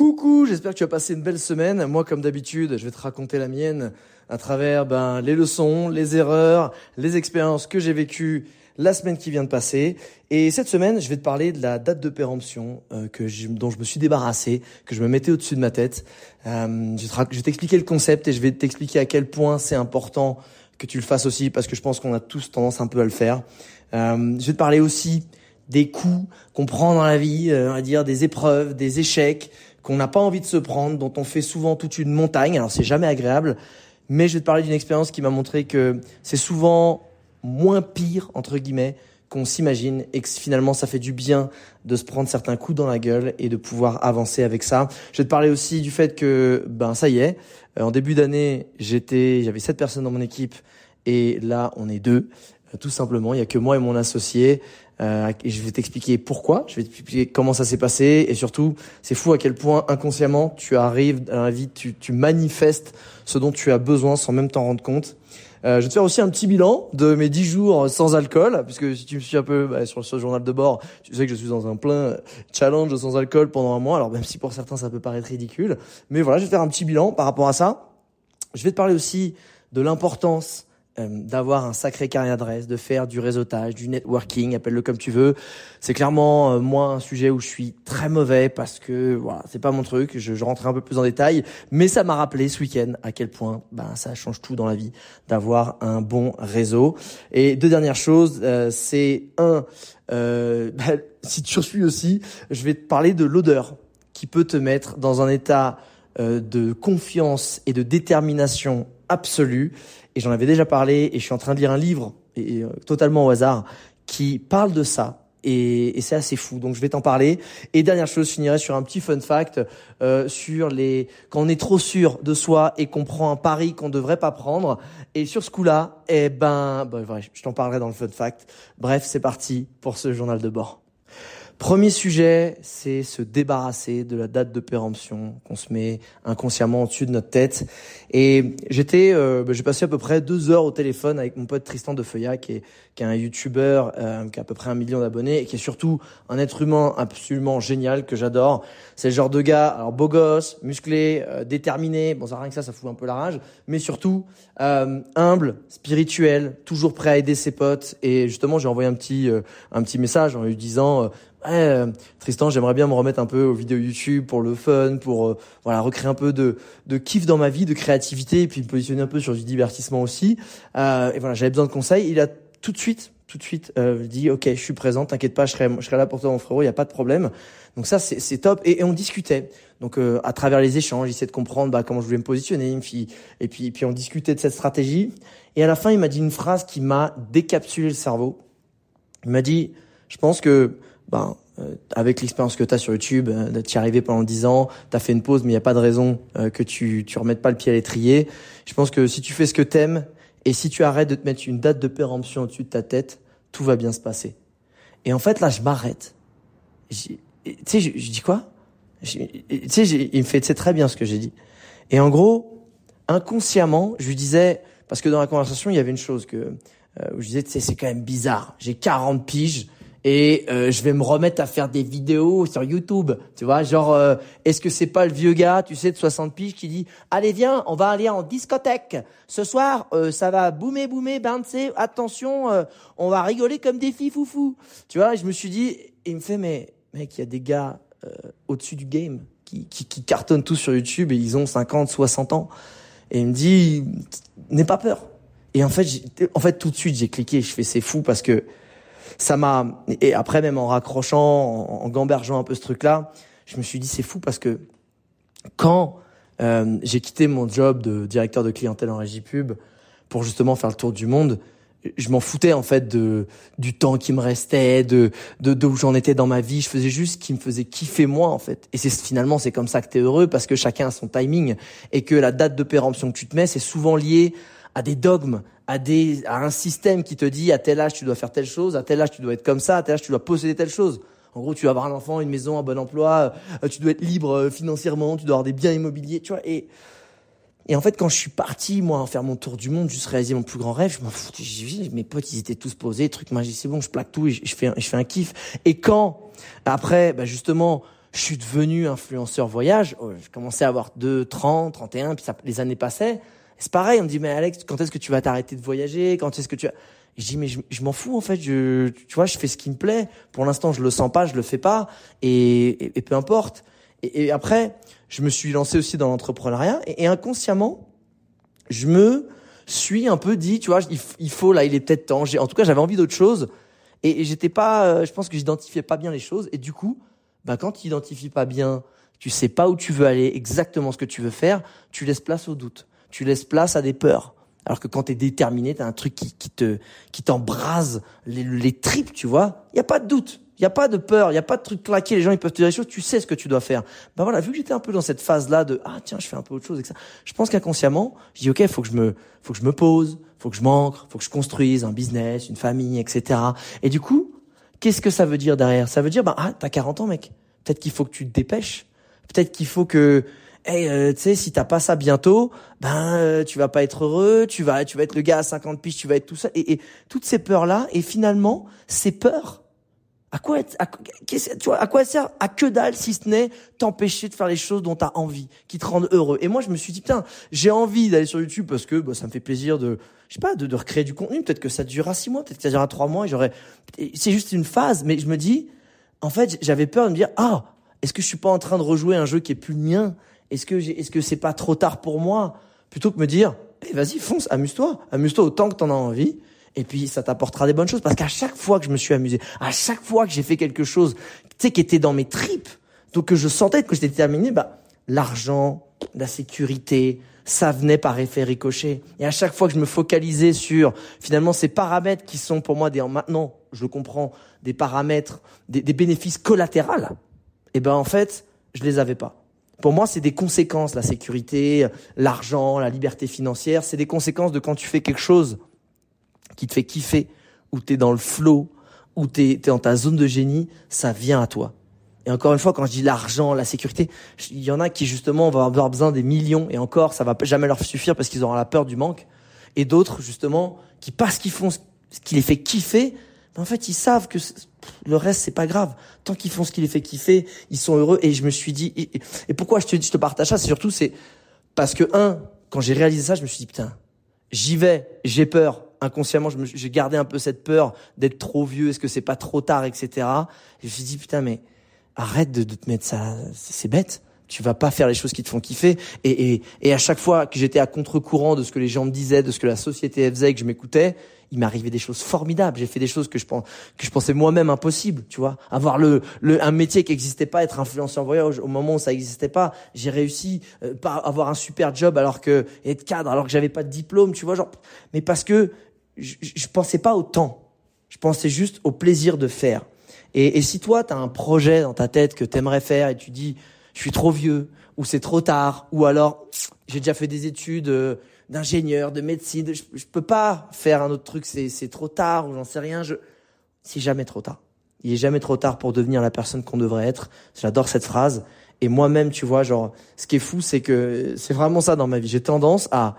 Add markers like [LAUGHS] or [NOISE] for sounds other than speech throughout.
Coucou, j'espère que tu as passé une belle semaine. Moi, comme d'habitude, je vais te raconter la mienne à travers ben, les leçons, les erreurs, les expériences que j'ai vécues la semaine qui vient de passer. Et cette semaine, je vais te parler de la date de péremption euh, que dont je me suis débarrassé, que je me mettais au-dessus de ma tête. Euh, je vais t'expliquer le concept et je vais t'expliquer à quel point c'est important que tu le fasses aussi, parce que je pense qu'on a tous tendance un peu à le faire. Euh, je vais te parler aussi des coups qu'on prend dans la vie, on va dire des épreuves, des échecs qu'on n'a pas envie de se prendre, dont on fait souvent toute une montagne. Alors c'est jamais agréable, mais je vais te parler d'une expérience qui m'a montré que c'est souvent moins pire entre guillemets qu'on s'imagine et que finalement ça fait du bien de se prendre certains coups dans la gueule et de pouvoir avancer avec ça. Je vais te parler aussi du fait que ben ça y est, euh, en début d'année, j'étais j'avais sept personnes dans mon équipe et là on est deux tout simplement, il y a que moi et mon associé euh, et je vais t'expliquer pourquoi, je vais t'expliquer comment ça s'est passé et surtout, c'est fou à quel point inconsciemment tu arrives dans la vie, tu, tu manifestes ce dont tu as besoin sans même t'en rendre compte. Euh, je vais te faire aussi un petit bilan de mes 10 jours sans alcool, puisque si tu me suis un peu bah, sur ce journal de bord, tu sais que je suis dans un plein challenge sans alcool pendant un mois. Alors même si pour certains ça peut paraître ridicule, mais voilà, je vais te faire un petit bilan par rapport à ça. Je vais te parler aussi de l'importance euh, d'avoir un sacré carnet d'adresse, de faire du réseautage, du networking, appelle-le comme tu veux. C'est clairement euh, moi un sujet où je suis très mauvais parce que voilà, c'est pas mon truc. Je, je rentrerai un peu plus en détail, mais ça m'a rappelé ce week-end à quel point ben ça change tout dans la vie d'avoir un bon réseau. Et deux dernières choses, euh, c'est un, euh, [LAUGHS] ben, si tu suis aussi, je vais te parler de l'odeur qui peut te mettre dans un état de confiance et de détermination absolue et j'en avais déjà parlé et je suis en train de lire un livre et, euh, totalement au hasard qui parle de ça et, et c'est assez fou. Donc je vais t'en parler. Et dernière chose, je finirai sur un petit fun fact euh, sur les quand on est trop sûr de soi et qu'on prend un pari qu'on devrait pas prendre. Et sur ce coup-là, eh ben, ben je t'en parlerai dans le fun fact. Bref, c'est parti pour ce journal de bord. Premier sujet, c'est se débarrasser de la date de péremption qu'on se met inconsciemment au-dessus de notre tête. Et j'étais, euh, bah, j'ai passé à peu près deux heures au téléphone avec mon pote Tristan de Feuillat, qui est, qui est un YouTuber euh, qui a à peu près un million d'abonnés et qui est surtout un être humain absolument génial que j'adore. C'est le genre de gars, alors beau gosse, musclé, euh, déterminé. Bon, ça rien que ça, ça fout un peu la rage, mais surtout euh, humble, spirituel, toujours prêt à aider ses potes. Et justement, j'ai envoyé un petit, un petit message en lui disant euh, Tristan, j'aimerais bien me remettre un peu aux vidéos YouTube pour le fun, pour euh, voilà recréer un peu de, de kiff dans ma vie, de créativité, et puis me positionner un peu sur du divertissement aussi. Euh, et voilà, j'avais besoin de conseils. Il a tout de suite, tout de suite euh, dit, ok, je suis présent, t'inquiète pas, je serai, je serai là pour toi, mon frérot, il y a pas de problème. Donc ça, c'est top. Et, et, on discutait. Donc à travers les échanges, il de comprendre bah, comment je voulais me positionner. Et puis, et puis on discutait de cette stratégie. Et à la fin, il m'a dit une phrase qui m'a décapsulé le cerveau. Il m'a dit, je pense que ben, euh, avec l'expérience que tu as sur YouTube, euh, tu y arrivé pendant 10 ans, tu as fait une pause, mais il n'y a pas de raison euh, que tu tu remettes pas le pied à l'étrier. Je pense que si tu fais ce que t'aimes et si tu arrêtes de te mettre une date de péremption au-dessus de ta tête, tout va bien se passer. Et en fait, là, je m'arrête. Tu sais, je, dis quoi? Tu sais, il me fait, c'est très bien ce que j'ai dit. Et en gros, inconsciemment, je lui disais, parce que dans la conversation, il y avait une chose que euh, où je disais, c'est quand même bizarre. J'ai 40 piges et euh, je vais me remettre à faire des vidéos sur YouTube, tu vois, genre euh, est-ce que c'est pas le vieux gars, tu sais de 60 piges qui dit "Allez viens, on va aller en discothèque. Ce soir, euh, ça va boomer boomer, bouncer, attention, on va rigoler comme des filles foufou." Tu vois, je me suis dit il me fait mais mec, il y a des gars au-dessus du game qui, qui qui cartonnent tous sur YouTube et ils ont 50, 60 ans et il me dit "N'aie pas peur." Et en fait, en fait tout de suite, j'ai cliqué, je fais c'est fou parce que ça m'a et après même en raccrochant, en, gambergeant un peu ce truc-là, je me suis dit c'est fou parce que quand euh, j'ai quitté mon job de directeur de clientèle en régie pub pour justement faire le tour du monde, je m'en foutais en fait de du temps qui me restait, de de d'où j'en étais dans ma vie. Je faisais juste ce qui me faisait kiffer moi en fait. Et c'est finalement c'est comme ça que t'es heureux parce que chacun a son timing et que la date de péremption que tu te mets c'est souvent lié à des dogmes, à des à un système qui te dit à tel âge tu dois faire telle chose, à tel âge tu dois être comme ça, à tel âge tu dois posséder telle chose. En gros, tu dois avoir un enfant, une maison, un bon emploi, euh, tu dois être libre euh, financièrement, tu dois avoir des biens immobiliers, tu vois. Et et en fait, quand je suis parti, moi, faire mon tour du monde, juste réaliser mon plus grand rêve, je m'en fous. Mes potes, ils étaient tous posés, truc magique, c'est bon, je plaque tout je, fais, je fais un kiff. Et quand, après, bah justement, je suis devenu influenceur voyage, oh, je commençais à avoir 2, 30, 31, puis ça, les années passaient. C'est pareil, on me dit, mais Alex, quand est-ce que tu vas t'arrêter de voyager? Quand est-ce que tu vas... Je dis, mais je, m'en fous, en fait, je, tu vois, je fais ce qui me plaît. Pour l'instant, je le sens pas, je le fais pas, et, peu importe. Et, après, je me suis lancé aussi dans l'entrepreneuriat et, inconsciemment, je me suis un peu dit, tu vois, il, faut là, il est peut-être temps. En tout cas, j'avais envie d'autre chose et, j'étais pas, euh, je pense que j'identifiais pas bien les choses et du coup, bah quand tu identifies pas bien, tu sais pas où tu veux aller, exactement ce que tu veux faire, tu laisses place au doute, tu laisses place à des peurs. Alors que quand tu es déterminé, tu as un truc qui, qui te qui t'embrase les, les tripes, tu vois. Il y a pas de doute. Il y a pas de peur, il y a pas de truc claqué, les gens ils peuvent te dire des choses, tu sais ce que tu dois faire. Ben voilà, vu que j'étais un peu dans cette phase là de ah tiens, je fais un peu autre chose et ça. Je pense qu'inconsciemment, je dis OK, faut que je me faut que je me pose, faut que je m'ancre, faut que je construise un business, une famille, etc. Et du coup, qu'est-ce que ça veut dire derrière? Ça veut dire bah ah, t'as 40 ans mec. Peut-être qu'il faut que tu te dépêches. Peut-être qu'il faut que hey, euh, tu sais, si t'as pas ça bientôt, ben euh, tu vas pas être heureux, tu vas, tu vas être le gars à 50 piges, tu vas être tout ça, et, et toutes ces peurs là, et finalement, ces peurs, à quoi, à, tu vois, à quoi sert À que dalle si ce n'est t'empêcher de faire les choses dont tu as envie, qui te rendent heureux. Et moi, je me suis dit, putain, j'ai envie d'aller sur YouTube parce que bah, ça me fait plaisir de, je sais pas, de, de recréer du contenu. Peut-être que ça durera six mois, peut-être que ça durera trois mois. Et j'aurais, c'est juste une phase. Mais je me dis, en fait, j'avais peur de me dire, ah, est-ce que je suis pas en train de rejouer un jeu qui est plus le mien? Est-ce que est-ce que c'est pas trop tard pour moi Plutôt que me dire, eh, vas-y, fonce, amuse-toi, amuse-toi autant que t'en as envie et puis ça t'apportera des bonnes choses parce qu'à chaque fois que je me suis amusé, à chaque fois que j'ai fait quelque chose, tu sais, qui était dans mes tripes, donc que je sentais que j'étais terminé, bah l'argent, la sécurité, ça venait par effet ricochet. Et à chaque fois que je me focalisais sur finalement ces paramètres qui sont pour moi des maintenant, je le comprends, des paramètres, des, des bénéfices collatéraux, et eh ben en fait, je les avais pas. Pour moi, c'est des conséquences, la sécurité, l'argent, la liberté financière, c'est des conséquences de quand tu fais quelque chose qui te fait kiffer, où tu es dans le flow, où tu es, dans ta zone de génie, ça vient à toi. Et encore une fois, quand je dis l'argent, la sécurité, il y en a qui justement vont avoir besoin des millions et encore, ça va jamais leur suffire parce qu'ils auront la peur du manque. Et d'autres, justement, qui parce qu'ils font ce qui les fait kiffer, en fait, ils savent que le reste, c'est pas grave. Tant qu'ils font ce qui les fait kiffer, ils sont heureux. Et je me suis dit, et, pourquoi je te, partage ça, c'est surtout, c'est parce que un, quand j'ai réalisé ça, je me suis dit, putain, j'y vais, j'ai peur, inconsciemment, j'ai gardé un peu cette peur d'être trop vieux, est-ce que c'est pas trop tard, etc. Et je me suis dit, putain, mais arrête de, te mettre ça, c'est bête. Tu vas pas faire les choses qui te font kiffer. Et, et, et à chaque fois que j'étais à contre-courant de ce que les gens me disaient, de ce que la société faisait, que je m'écoutais, il m'arrivait des choses formidables. J'ai fait des choses que je pense que je pensais moi-même impossible, tu vois. Avoir le, le un métier qui n'existait pas, être influenceur voyage au moment où ça n'existait pas, j'ai réussi euh, pas avoir un super job alors que être cadre alors que j'avais pas de diplôme, tu vois, genre. Mais parce que je, je pensais pas au temps. Je pensais juste au plaisir de faire. Et, et si toi, tu as un projet dans ta tête que tu aimerais faire et tu dis, je suis trop vieux, ou c'est trop tard, ou alors j'ai déjà fait des études euh, d'ingénieur, de médecine, je, je peux pas faire un autre truc, c'est trop tard, ou j'en sais rien, je... c'est jamais trop tard. Il est jamais trop tard pour devenir la personne qu'on devrait être. J'adore cette phrase. Et moi-même, tu vois, genre, ce qui est fou, c'est que c'est vraiment ça dans ma vie. J'ai tendance à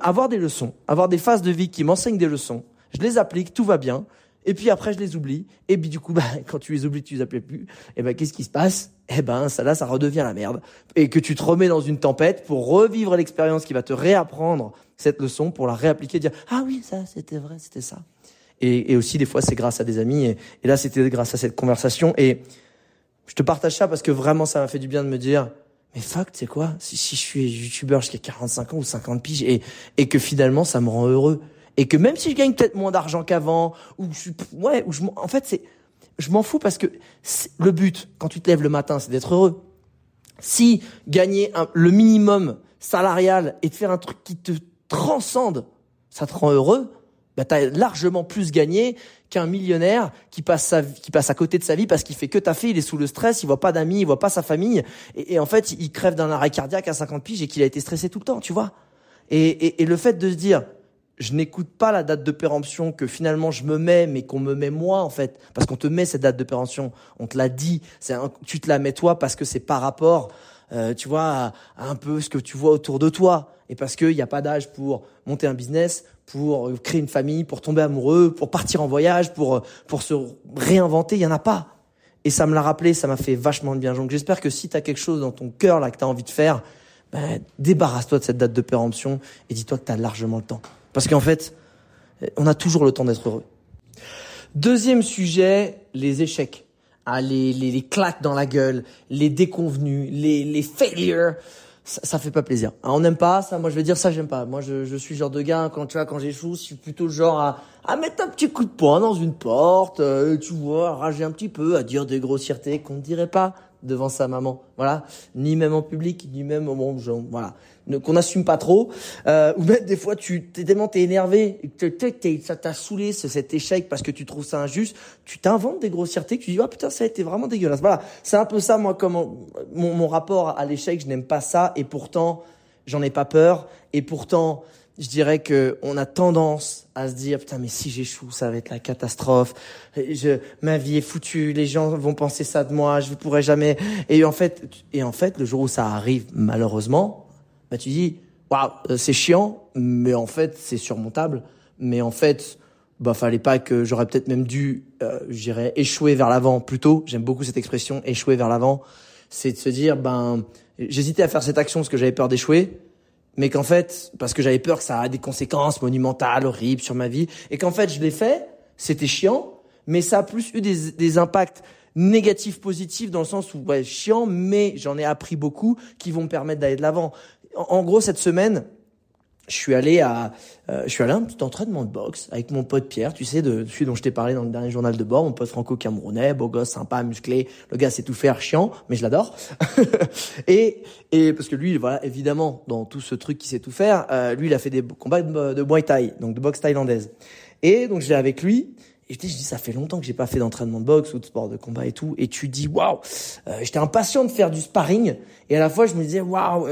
avoir des leçons, avoir des phases de vie qui m'enseignent des leçons. Je les applique, tout va bien. Et puis après, je les oublie. Et puis du coup, bah, [LAUGHS] quand tu les oublies, tu les appelles plus. Et ben, qu'est-ce qui se passe? Eh ben, ça là, ça redevient la merde. Et que tu te remets dans une tempête pour revivre l'expérience qui va te réapprendre cette leçon, pour la réappliquer, dire ah oui, ça, c'était vrai, c'était ça. Et, et, aussi des fois, c'est grâce à des amis. Et, et là, c'était grâce à cette conversation. Et je te partage ça parce que vraiment, ça m'a fait du bien de me dire mais fuck, tu sais quoi? Si, si je suis youtubeur jusqu'à 45 ans ou 50 piges et, et que finalement ça me rend heureux et que même si je gagne peut-être moins d'argent qu'avant ou je, ouais ou je en fait c'est je m'en fous parce que le but quand tu te lèves le matin c'est d'être heureux. Si gagner le minimum salarial et de faire un truc qui te transcende, ça te rend heureux, bah, tu as largement plus gagné qu'un millionnaire qui passe, sa, qui passe à côté de sa vie parce qu'il fait que taffer, il est sous le stress, il voit pas d'amis, il voit pas sa famille, et, en fait, il crève d'un arrêt cardiaque à 50 piges et qu'il a été stressé tout le temps, tu vois. Et, et, et le fait de se dire, je n'écoute pas la date de péremption que finalement je me mets, mais qu'on me met moi en fait, parce qu'on te met cette date de péremption, on te l'a dit, tu te la mets toi parce que c'est par rapport, euh, tu vois, à, un peu ce que tu vois autour de toi, et parce qu'il n'y a pas d'âge pour monter un business, pour créer une famille, pour tomber amoureux, pour partir en voyage, pour pour se réinventer, il y en a pas. Et ça me l'a rappelé, ça m'a fait vachement de bien. Donc j'espère que si tu as quelque chose dans ton cœur là que tu as envie de faire, ben, débarrasse-toi de cette date de péremption et dis-toi que tu as largement le temps. Parce qu'en fait, on a toujours le temps d'être heureux. Deuxième sujet, les échecs. Ah, les, les, les claques dans la gueule, les déconvenus, les, les failures. Ça, ça fait pas plaisir. Ah, on n'aime pas ça. Moi, je vais dire ça, j'aime pas. Moi, je, je suis genre de gars quand tu vois quand j'échoue, je suis plutôt genre à, à mettre un petit coup de poing dans une porte, euh, tu vois, à rager un petit peu, à dire des grossièretés qu'on ne dirait pas devant sa maman, voilà, ni même en public, ni même au moment genre, voilà, qu'on n'assume pas trop, euh, ou même des fois tu t'es tellement t'es énervé, ça t'a saoulé cet échec parce que tu trouves ça injuste, tu t'inventes des grossièretés, que tu dis ah putain ça a été vraiment dégueulasse, voilà, c'est un peu ça moi comme mon, mon rapport à l'échec, je n'aime pas ça et pourtant j'en ai pas peur. Et pourtant je dirais que on a tendance à se dire putain mais si j'échoue ça va être la catastrophe. Je ma vie est foutue les gens vont penser ça de moi je ne pourrai jamais. Et en fait et en fait le jour où ça arrive malheureusement bah tu dis waouh c'est chiant mais en fait c'est surmontable. Mais en fait bah fallait pas que j'aurais peut-être même dû euh, j'irais échouer vers l'avant plutôt j'aime beaucoup cette expression échouer vers l'avant. C'est de se dire ben j'hésitais à faire cette action parce que j'avais peur d'échouer mais qu'en fait, parce que j'avais peur que ça ait des conséquences monumentales, horribles sur ma vie, et qu'en fait je l'ai fait, c'était chiant, mais ça a plus eu des, des impacts négatifs, positifs, dans le sens où, ouais, chiant, mais j'en ai appris beaucoup qui vont me permettre d'aller de l'avant. en, gros, cette semaine, je suis allé à, euh, je suis allé à un petit entraînement de boxe avec mon pote Pierre, tu sais, de celui dont je t'ai parlé dans le dernier journal de bord, mon pote franco-camerounais, beau gosse, sympa, musclé, le gars sait tout faire, chiant, mais je l'adore. [LAUGHS] et et parce que lui, voilà, évidemment, dans tout ce truc qui sait tout faire, euh, lui, il a fait des combats de, de Muay Thai, donc de boxe thaïlandaise. Et donc je avec lui. Et je dis, je dis, ça fait longtemps que j'ai pas fait d'entraînement de boxe ou de sport de combat et tout. Et tu dis, waouh, euh, j'étais impatient de faire du sparring. Et à la fois, je me disais, waouh,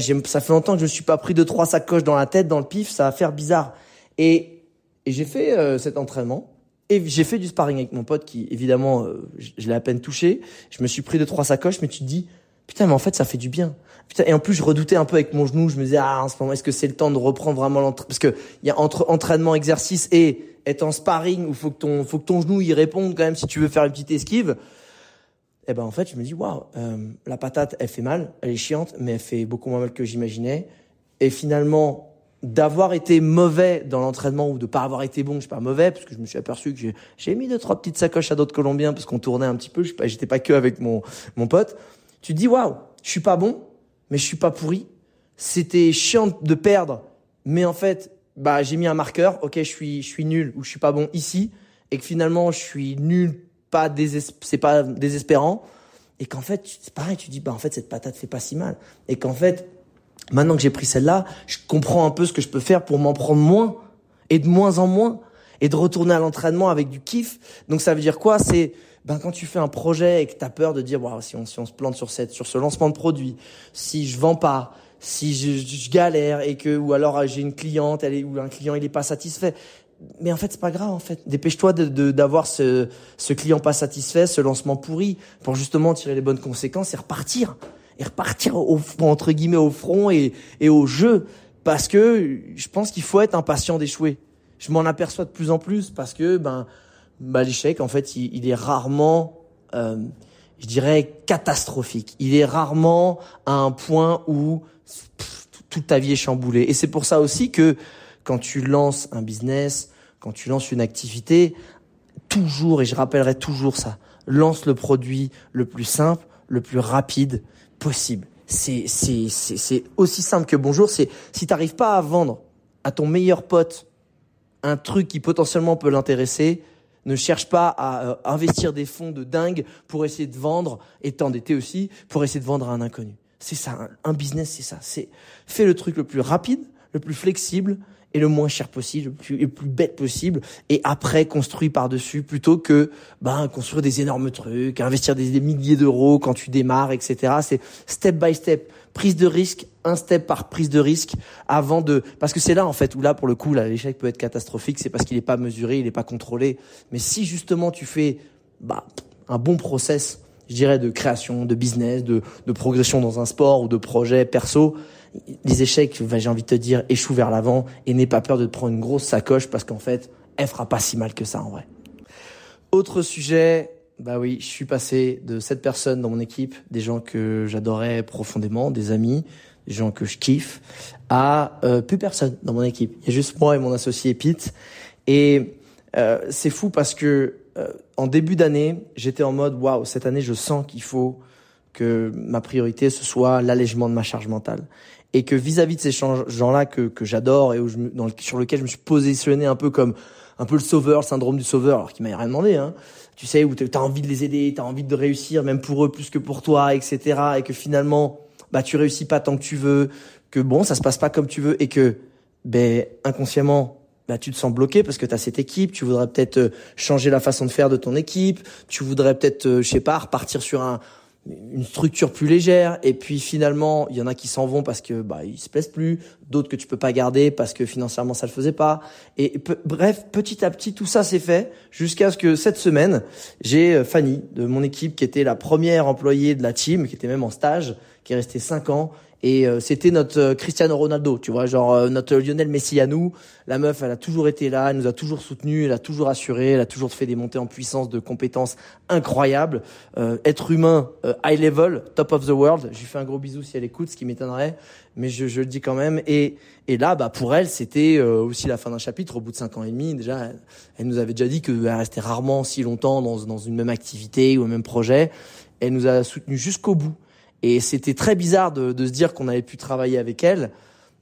ça fait longtemps que je me suis pas pris deux trois sacoches dans la tête, dans le pif, ça va faire bizarre. Et, et j'ai fait euh, cet entraînement et j'ai fait du sparring avec mon pote qui évidemment euh, je, l'ai à peine touché. Je me suis pris deux trois sacoches, mais tu te dis putain mais en fait ça fait du bien. Putain et en plus je redoutais un peu avec mon genou, je me disais ah en ce moment est-ce que c'est le temps de reprendre vraiment l'entraînement parce que il y a entre entraînement exercice et être en sparring où faut que ton faut que ton genou y réponde quand même si tu veux faire une petite esquive eh ben en fait je me dis waouh euh, la patate elle fait mal elle est chiante mais elle fait beaucoup moins mal que j'imaginais. Et finalement d'avoir été mauvais dans l'entraînement ou de pas avoir été bon je suis pas mauvais parce que je me suis aperçu que j'ai mis deux trois petites sacoches à d'autres colombiens parce qu'on tournait un petit peu je j'étais pas que avec mon mon pote. Tu te dis waouh je suis pas bon mais je suis pas pourri. C'était chiant de perdre mais en fait bah j'ai mis un marqueur. Ok je suis je suis nul ou je suis pas bon ici. Et que finalement je suis nul c'est pas désespérant. Et qu'en fait c'est pareil tu dis bah en fait cette patate fait pas si mal. Et qu'en fait maintenant que j'ai pris celle-là je comprends un peu ce que je peux faire pour m'en prendre moins et de moins en moins et de retourner à l'entraînement avec du kiff. Donc ça veut dire quoi? C'est ben quand tu fais un projet et que tu as peur de dire wow, si on si on se plante sur cette sur ce lancement de produit si je vends pas si je, je galère et que ou alors j'ai une cliente elle est, ou un client il est pas satisfait mais en fait c'est pas grave en fait. Dépêche-toi de d'avoir ce ce client pas satisfait ce lancement pourri pour justement tirer les bonnes conséquences et repartir. Et repartir au entre guillemets au front et et au jeu. Parce que je pense qu'il faut être impatient d'échouer. Je m'en aperçois de plus en plus parce que ben bah, l'échec en fait il, il est rarement euh, je dirais catastrophique. Il est rarement à un point où toute ta vie est chamboulée. Et c'est pour ça aussi que quand tu lances un business, quand tu lances une activité, toujours, et je rappellerai toujours ça, lance le produit le plus simple, le plus rapide possible. C'est, c'est, c'est, c'est aussi simple que bonjour. C'est si t'arrives pas à vendre à ton meilleur pote un truc qui potentiellement peut l'intéresser, ne cherche pas à euh, investir des fonds de dingue pour essayer de vendre et t'endetter aussi pour essayer de vendre à un inconnu. C'est ça, un business, c'est ça. C'est fais le truc le plus rapide, le plus flexible et le moins cher possible, le plus, le plus bête possible, et après construit par-dessus, plutôt que ben, construire des énormes trucs, investir des, milliers d'euros quand tu démarres, etc. C'est step by step, prise de risque, un step par prise de risque, avant de... Parce que c'est là, en fait, où là, pour le coup, l'échec peut être catastrophique, c'est parce qu'il n'est pas mesuré, il n'est pas contrôlé. Mais si justement tu fais bah, un bon process, je dirais, de création, de business, de, de progression dans un sport ou de projet perso, les échecs, j'ai envie de te dire, échoue vers l'avant et n'aie pas peur de te prendre une grosse sacoche parce qu'en fait, elle fera pas si mal que ça en vrai. Autre sujet, bah oui, je suis passé de sept personnes dans mon équipe, des gens que j'adorais profondément, des amis, des gens que je kiffe, à euh, plus personne dans mon équipe. Il y a juste moi et mon associé Pete. Et euh, c'est fou parce que euh, en début d'année, j'étais en mode waouh, cette année, je sens qu'il faut que ma priorité ce soit l'allègement de ma charge mentale et que vis-à-vis de ces gens-là que, que j'adore et où je, dans sur lequel je me suis positionné un peu comme un peu le sauveur, le syndrome du sauveur, alors qu'il m'a rien demandé, hein. Tu sais, où tu as envie de les aider, tu as envie de réussir, même pour eux plus que pour toi, etc. Et que finalement, bah tu réussis pas tant que tu veux, que bon, ça se passe pas comme tu veux, et que ben inconsciemment, bah tu te sens bloqué parce que tu as cette équipe, tu voudrais peut-être euh, changer la façon de faire de ton équipe, tu voudrais peut-être, euh, je sais pas, repartir sur un une structure plus légère et puis finalement il y en a qui s'en vont parce que bah ils se plaisent plus d'autres que tu peux pas garder parce que financièrement ça le faisait pas. Et bref petit à petit tout ça s'est fait jusqu'à ce que cette semaine j'ai euh, Fanny de mon équipe qui était la première employée de la team qui était même en stage qui est restée cinq ans et euh, c'était notre euh, Cristiano Ronaldo, tu vois, genre euh, notre Lionel Messi à nous. La meuf, elle a toujours été là, elle nous a toujours soutenus, elle a toujours assuré, elle a toujours fait des montées en puissance de compétences incroyables. être humain, high level, top of the world. Je lui fais un gros bisou si elle écoute, ce qui m'étonnerait, mais je, je, le dis quand même. Et, et là, bah pour elle, c'était aussi la fin d'un chapitre. Au bout de cinq ans et demi, déjà, elle, nous avait déjà dit qu'elle restait rarement si longtemps dans, dans une même activité ou un même projet. Elle nous a soutenus jusqu'au bout. Et c'était très bizarre de, se dire qu'on avait pu travailler avec elle.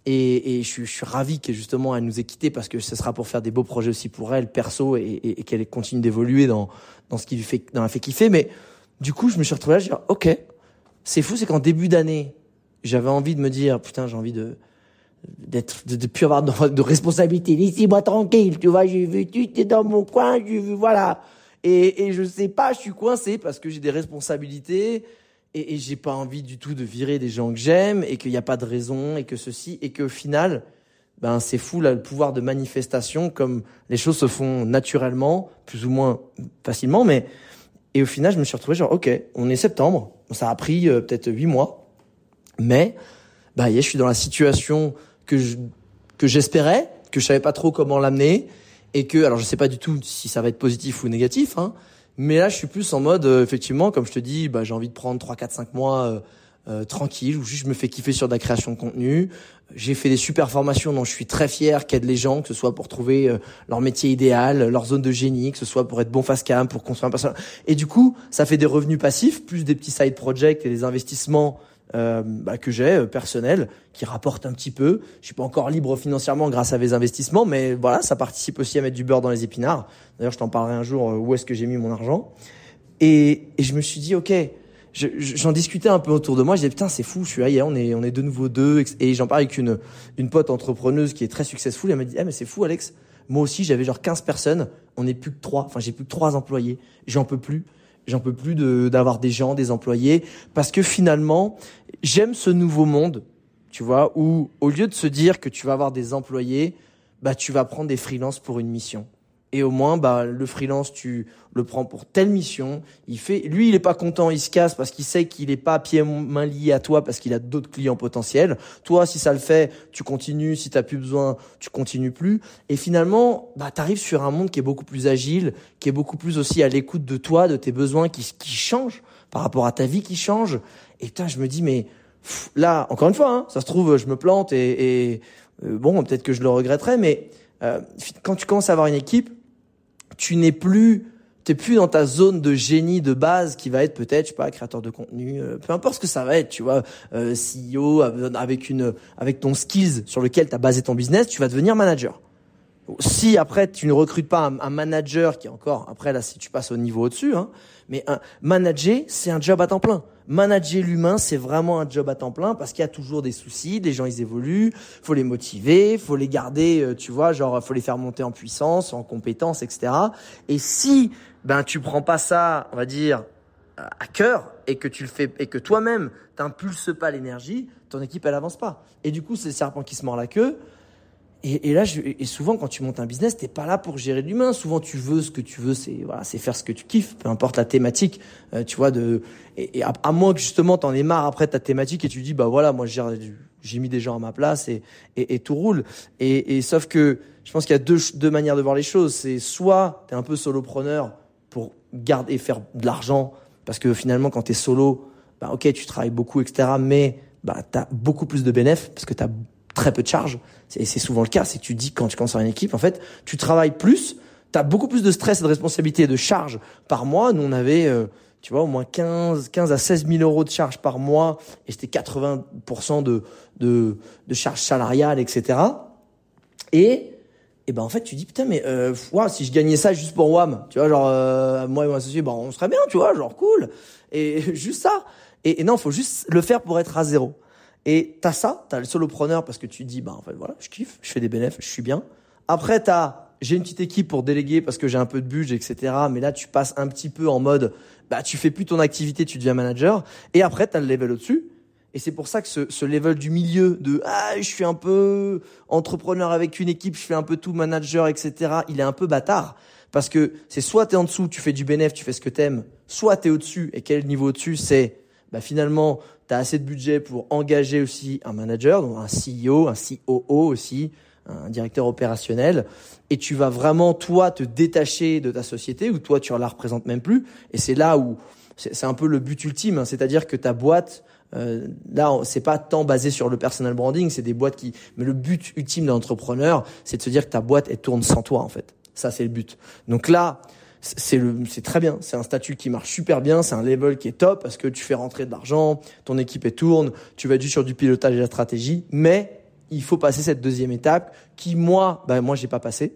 Et, je, suis, je suis ravi qu'elle justement elle nous ait quittés parce que ce sera pour faire des beaux projets aussi pour elle perso et, qu'elle continue d'évoluer dans dans ce qui lui fait dans la fait kiffer. Mais du coup, je me suis retrouvé là, je dis ok, c'est fou, c'est qu'en début d'année, j'avais envie de me dire putain, j'ai envie de d'être de, plus avoir de, de responsabilité. Laissez-moi tranquille, tu vois, j'ai vu tu es dans mon coin, j'ai voilà. Et, et je sais pas, je suis coincé parce que j'ai des responsabilités et, et j'ai pas envie du tout de virer des gens que j'aime et qu'il n'y a pas de raison et que ceci et qu'au final ben c'est fou là le pouvoir de manifestation comme les choses se font naturellement plus ou moins facilement mais et au final je me suis retrouvé genre ok on est septembre ça a pris euh, peut-être huit mois mais bah je suis dans la situation que je, que j'espérais que je savais pas trop comment l'amener et que alors je sais pas du tout si ça va être positif ou négatif hein mais là, je suis plus en mode, euh, effectivement, comme je te dis, bah, j'ai envie de prendre 3, 4, 5 mois euh, euh, tranquille, où juste je me fais kiffer sur de la création de contenu. J'ai fait des super formations dont je suis très fier, qui aident les gens, que ce soit pour trouver euh, leur métier idéal, leur zone de génie, que ce soit pour être bon face cam, pour construire un personnage. Et du coup, ça fait des revenus passifs, plus des petits side projects et des investissements euh, bah, que j'ai euh, personnel qui rapporte un petit peu. Je suis pas encore libre financièrement grâce à mes investissements, mais voilà, ça participe aussi à mettre du beurre dans les épinards. D'ailleurs, je t'en parlerai un jour euh, où est-ce que j'ai mis mon argent. Et, et je me suis dit, ok, j'en discutais un peu autour de moi. Je disais putain, c'est fou. Je suis là, on est on est de nouveau deux. Et j'en parlais avec une une pote entrepreneuse qui est très successful. Elle m'a dit, eh, mais c'est fou, Alex. Moi aussi, j'avais genre 15 personnes. On n'est plus que trois. Enfin, j'ai plus que trois employés. J'en peux plus. J'en peux plus d'avoir des gens, des employés, parce que finalement, j'aime ce nouveau monde, tu vois, où au lieu de se dire que tu vas avoir des employés, bah tu vas prendre des freelances pour une mission et au moins bah le freelance tu le prends pour telle mission. Il fait lui il est pas content il se casse parce qu'il sait qu'il est pas pied main lié à toi parce qu'il a d'autres clients potentiels. Toi si ça le fait tu continues. Si t'as plus besoin tu continues plus. Et finalement bah t'arrives sur un monde qui est beaucoup plus agile qui est beaucoup plus aussi à l'écoute de toi de tes besoins qui qui changent par rapport à ta vie qui change. Et putain je me dis mais là encore une fois hein, ça se trouve je me plante et, et euh, bon peut-être que je le regretterai mais euh, quand tu commences à avoir une équipe tu n'es plus t'es plus dans ta zone de génie de base qui va être peut-être je sais pas créateur de contenu euh, peu importe ce que ça va être tu vois euh, CEO avec une avec ton skills sur lequel tu as basé ton business tu vas devenir manager. Si après tu ne recrutes pas un, manager qui est encore après là si tu passes au niveau au-dessus hein, mais un manager c'est un job à temps plein manager l'humain, c'est vraiment un job à temps plein parce qu'il y a toujours des soucis, des gens ils évoluent, faut les motiver, faut les garder, euh, tu vois, genre faut les faire monter en puissance, en compétences, etc. Et si ben tu prends pas ça, on va dire à cœur et que tu le fais et que toi-même t'impulses pas l'énergie, ton équipe elle avance pas. Et du coup c'est le serpent qui se mord la queue. Et, et là, je, et souvent, quand tu montes un business, t'es pas là pour gérer l'humain. Souvent, tu veux ce que tu veux, c'est voilà, c'est faire ce que tu kiffes, peu importe la thématique. Euh, tu vois, de et, et à, moins que justement t'en aies marre après ta thématique et tu dis bah voilà, moi j'ai mis des gens à ma place et et, et tout roule. Et, et sauf que je pense qu'il y a deux deux manières de voir les choses. C'est soit t'es un peu solopreneur pour garder et faire de l'argent parce que finalement, quand t'es solo, bah ok, tu travailles beaucoup, etc. Mais bah t'as beaucoup plus de bénéfices parce que t'as très peu de charges. Et c'est souvent le cas. C'est que tu dis quand tu commences une équipe, en fait, tu travailles plus, tu as beaucoup plus de stress et de responsabilité et de charges par mois. Nous, on avait, euh, tu vois, au moins 15, 15 à 16 000 euros de charges par mois et c'était 80% de, de, de charges salariales, etc. Et, et ben en fait, tu dis putain, mais euh, si je gagnais ça juste pour WAM, tu vois, genre euh, moi et mon associé, ben on serait bien, tu vois, genre cool. Et [LAUGHS] juste ça. Et, et non, faut juste le faire pour être à zéro. Et t'as ça, t'as le solopreneur parce que tu dis, bah en fait voilà, je kiffe, je fais des bénéfices, je suis bien. Après t'as, j'ai une petite équipe pour déléguer parce que j'ai un peu de budget, etc. Mais là tu passes un petit peu en mode, bah tu fais plus ton activité, tu deviens manager. Et après t'as le level au-dessus. Et c'est pour ça que ce, ce level du milieu de ah je suis un peu entrepreneur avec une équipe, je fais un peu tout manager, etc. Il est un peu bâtard parce que c'est soit t'es en dessous, tu fais du bénéfice, tu fais ce que t'aimes, soit t'es au-dessus. Et quel niveau au-dessus C'est bah finalement tu as assez de budget pour engager aussi un manager, donc un CEO, un COO aussi, un directeur opérationnel, et tu vas vraiment toi te détacher de ta société ou toi tu la représentes même plus. Et c'est là où c'est un peu le but ultime, hein. c'est-à-dire que ta boîte euh, là, c'est pas tant basé sur le personal branding, c'est des boîtes qui. Mais le but ultime d'un entrepreneur, c'est de se dire que ta boîte elle tourne sans toi en fait. Ça, c'est le but. Donc là, c'est le c'est très bien. C'est un statut qui marche super bien. C'est un level qui est top parce que tu fais rentrer de l'argent ton équipe est tourne tu vas du sur du pilotage et la stratégie. Mais il faut passer cette deuxième étape qui moi ben moi j'ai pas passé